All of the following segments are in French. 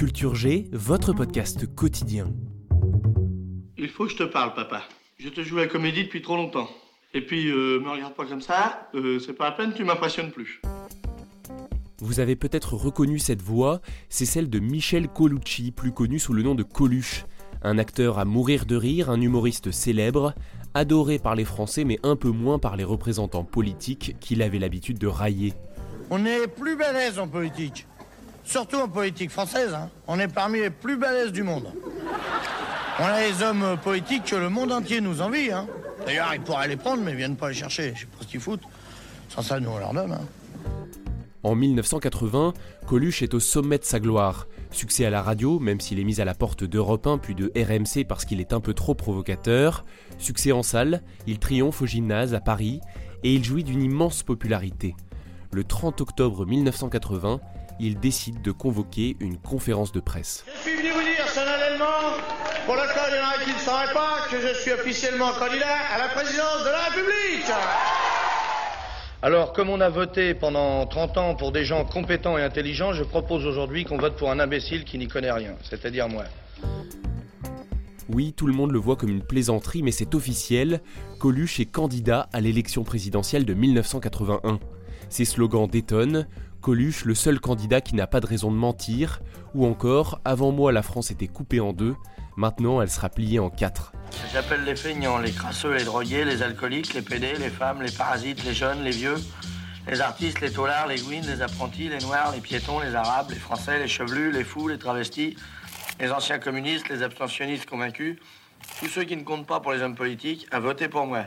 Culture G, votre podcast quotidien. Il faut que je te parle, papa. Je te joue la comédie depuis trop longtemps. Et puis, euh, me regarde pas comme ça, euh, c'est pas la peine, tu m'impressionnes plus. Vous avez peut-être reconnu cette voix, c'est celle de Michel Colucci, plus connu sous le nom de Coluche. Un acteur à mourir de rire, un humoriste célèbre, adoré par les Français mais un peu moins par les représentants politiques qu'il avait l'habitude de railler. On est plus balèze en politique. Surtout en politique française. hein. On est parmi les plus balèzes du monde. On a les hommes politiques que le monde entier nous envie. hein. D'ailleurs, ils pourraient les prendre, mais ils viennent pas les chercher. Je sais pas ce qu'ils foutent. Sans ça, nous, on leur donne. hein. En 1980, Coluche est au sommet de sa gloire. Succès à la radio, même s'il est mis à la porte d'Europe 1 puis de RMC parce qu'il est un peu trop provocateur. Succès en salle, il triomphe au gymnase à Paris et il jouit d'une immense popularité. Le 30 octobre 1980, il décide de convoquer une conférence de presse. Je suis venu vous dire solennellement, pour le cas il y en a qui ne sauraient pas, que je suis officiellement candidat à la présidence de la République. Alors, comme on a voté pendant 30 ans pour des gens compétents et intelligents, je propose aujourd'hui qu'on vote pour un imbécile qui n'y connaît rien, c'est-à-dire moi. Oui, tout le monde le voit comme une plaisanterie, mais c'est officiel. Coluche est candidat à l'élection présidentielle de 1981. Ses slogans détonnent. Coluche, le seul candidat qui n'a pas de raison de mentir. Ou encore, avant moi, la France était coupée en deux. Maintenant, elle sera pliée en quatre. J'appelle les feignants, les crasseux, les drogués, les alcooliques, les pédés, les femmes, les parasites, les jeunes, les vieux, les artistes, les taulards, les gouines, les apprentis, les noirs, les piétons, les arabes, les français, les chevelus, les fous, les travestis, les anciens communistes, les abstentionnistes convaincus, tous ceux qui ne comptent pas pour les hommes politiques, à voter pour moi.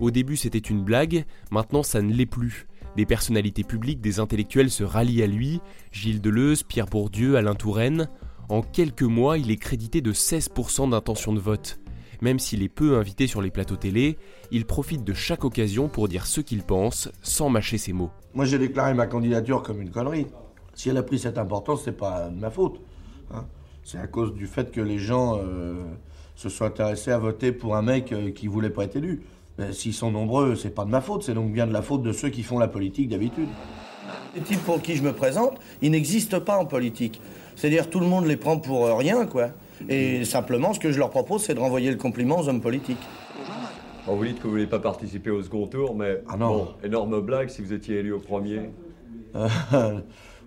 Au début, c'était une blague, maintenant, ça ne l'est plus. Des personnalités publiques, des intellectuels se rallient à lui Gilles Deleuze, Pierre Bourdieu, Alain Touraine. En quelques mois, il est crédité de 16% d'intention de vote. Même s'il est peu invité sur les plateaux télé, il profite de chaque occasion pour dire ce qu'il pense, sans mâcher ses mots. Moi, j'ai déclaré ma candidature comme une connerie. Si elle a pris cette importance, c'est pas de ma faute. Hein. C'est à cause du fait que les gens euh, se sont intéressés à voter pour un mec euh, qui voulait pas être élu. Mais S'ils sont nombreux, c'est pas de ma faute, c'est donc bien de la faute de ceux qui font la politique d'habitude. Les types pour qui je me présente, ils n'existent pas en politique. C'est-à-dire tout le monde les prend pour euh, rien, quoi. Et simplement, ce que je leur propose, c'est de renvoyer le compliment aux hommes politiques. Bon, vous dites que vous voulez pas participer au second tour, mais Ah non. bon, énorme blague si vous étiez élu au premier.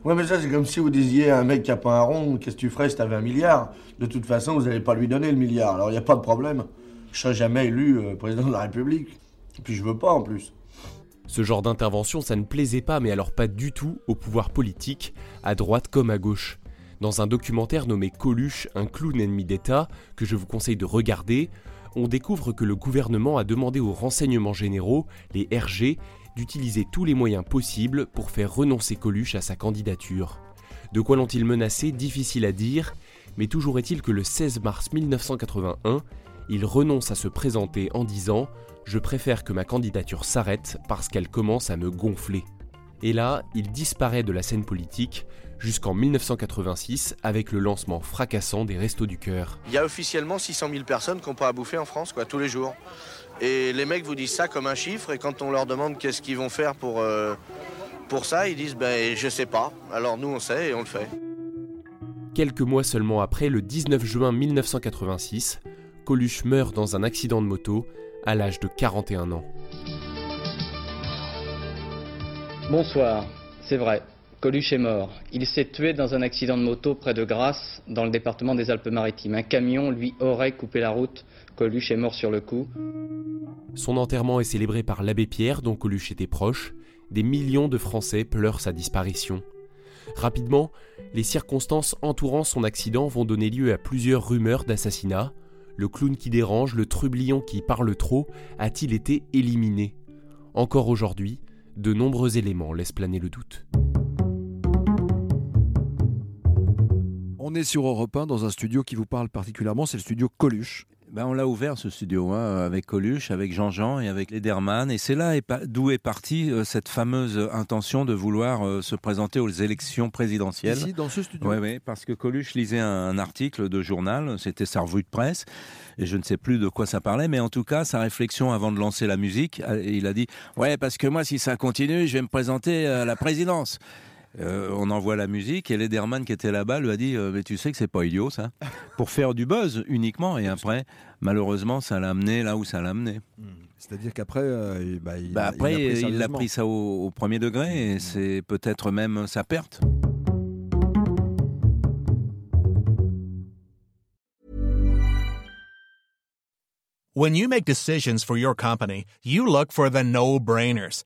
ouais, mais ça, c'est comme si vous disiez à un mec qui a pas un rond, qu'est-ce que tu ferais si t'avais un milliard? De toute façon, vous n'allez pas lui donner le milliard, alors il n'y a pas de problème. Je serai jamais élu euh, président de la République. Et puis je veux pas en plus. Ce genre d'intervention, ça ne plaisait pas, mais alors pas du tout au pouvoir politique, à droite comme à gauche. Dans un documentaire nommé Coluche, un clown ennemi d'État, que je vous conseille de regarder, on découvre que le gouvernement a demandé aux renseignements généraux, les RG, d'utiliser tous les moyens possibles pour faire renoncer Coluche à sa candidature. De quoi l'ont-ils menacé Difficile à dire, mais toujours est-il que le 16 mars 1981, il renonce à se présenter en disant Je préfère que ma candidature s'arrête parce qu'elle commence à me gonfler. Et là, il disparaît de la scène politique jusqu'en 1986 avec le lancement fracassant des Restos du Cœur. Il y a officiellement 600 000 personnes qui n'ont à bouffer en France, quoi, tous les jours. Et les mecs vous disent ça comme un chiffre, et quand on leur demande qu'est-ce qu'ils vont faire pour, euh, pour ça, ils disent ben je sais pas. Alors nous on sait et on le fait. Quelques mois seulement après, le 19 juin 1986, Coluche meurt dans un accident de moto à l'âge de 41 ans. Bonsoir, c'est vrai. Coluche est mort. Il s'est tué dans un accident de moto près de Grasse, dans le département des Alpes-Maritimes. Un camion lui aurait coupé la route. Coluche est mort sur le coup. Son enterrement est célébré par l'abbé Pierre, dont Coluche était proche. Des millions de Français pleurent sa disparition. Rapidement, les circonstances entourant son accident vont donner lieu à plusieurs rumeurs d'assassinat. Le clown qui dérange, le trublion qui parle trop, a-t-il été éliminé? Encore aujourd'hui, de nombreux éléments laissent planer le doute. On est sur Europe 1 dans un studio qui vous parle particulièrement, c'est le studio Coluche. Ben, on l'a ouvert ce studio hein, avec Coluche, avec Jean-Jean et avec Lederman. Et c'est là d'où est partie euh, cette fameuse intention de vouloir euh, se présenter aux élections présidentielles. Ici, dans ce studio Oui, ouais, parce que Coluche lisait un, article de journal, c'était sa revue de presse, et je ne sais plus de quoi ça parlait, mais en tout cas, sa réflexion avant de lancer la musique, euh, il a dit Ouais, parce que moi, si ça continue, je vais me présenter à la présidence. Euh, on envoie la musique et Lederman qui était là-bas lui a dit euh, mais tu sais que c'est pas idiot ça pour faire du buzz uniquement et après malheureusement ça l'a amené là où ça l'a amené. Hmm. C'est-à-dire qu'après euh, bah, il, bah, après il a pris ça au, premier degré et hmm. c'est peut-être même sa perte. When you make decisions for your company, you look for the no-brainers.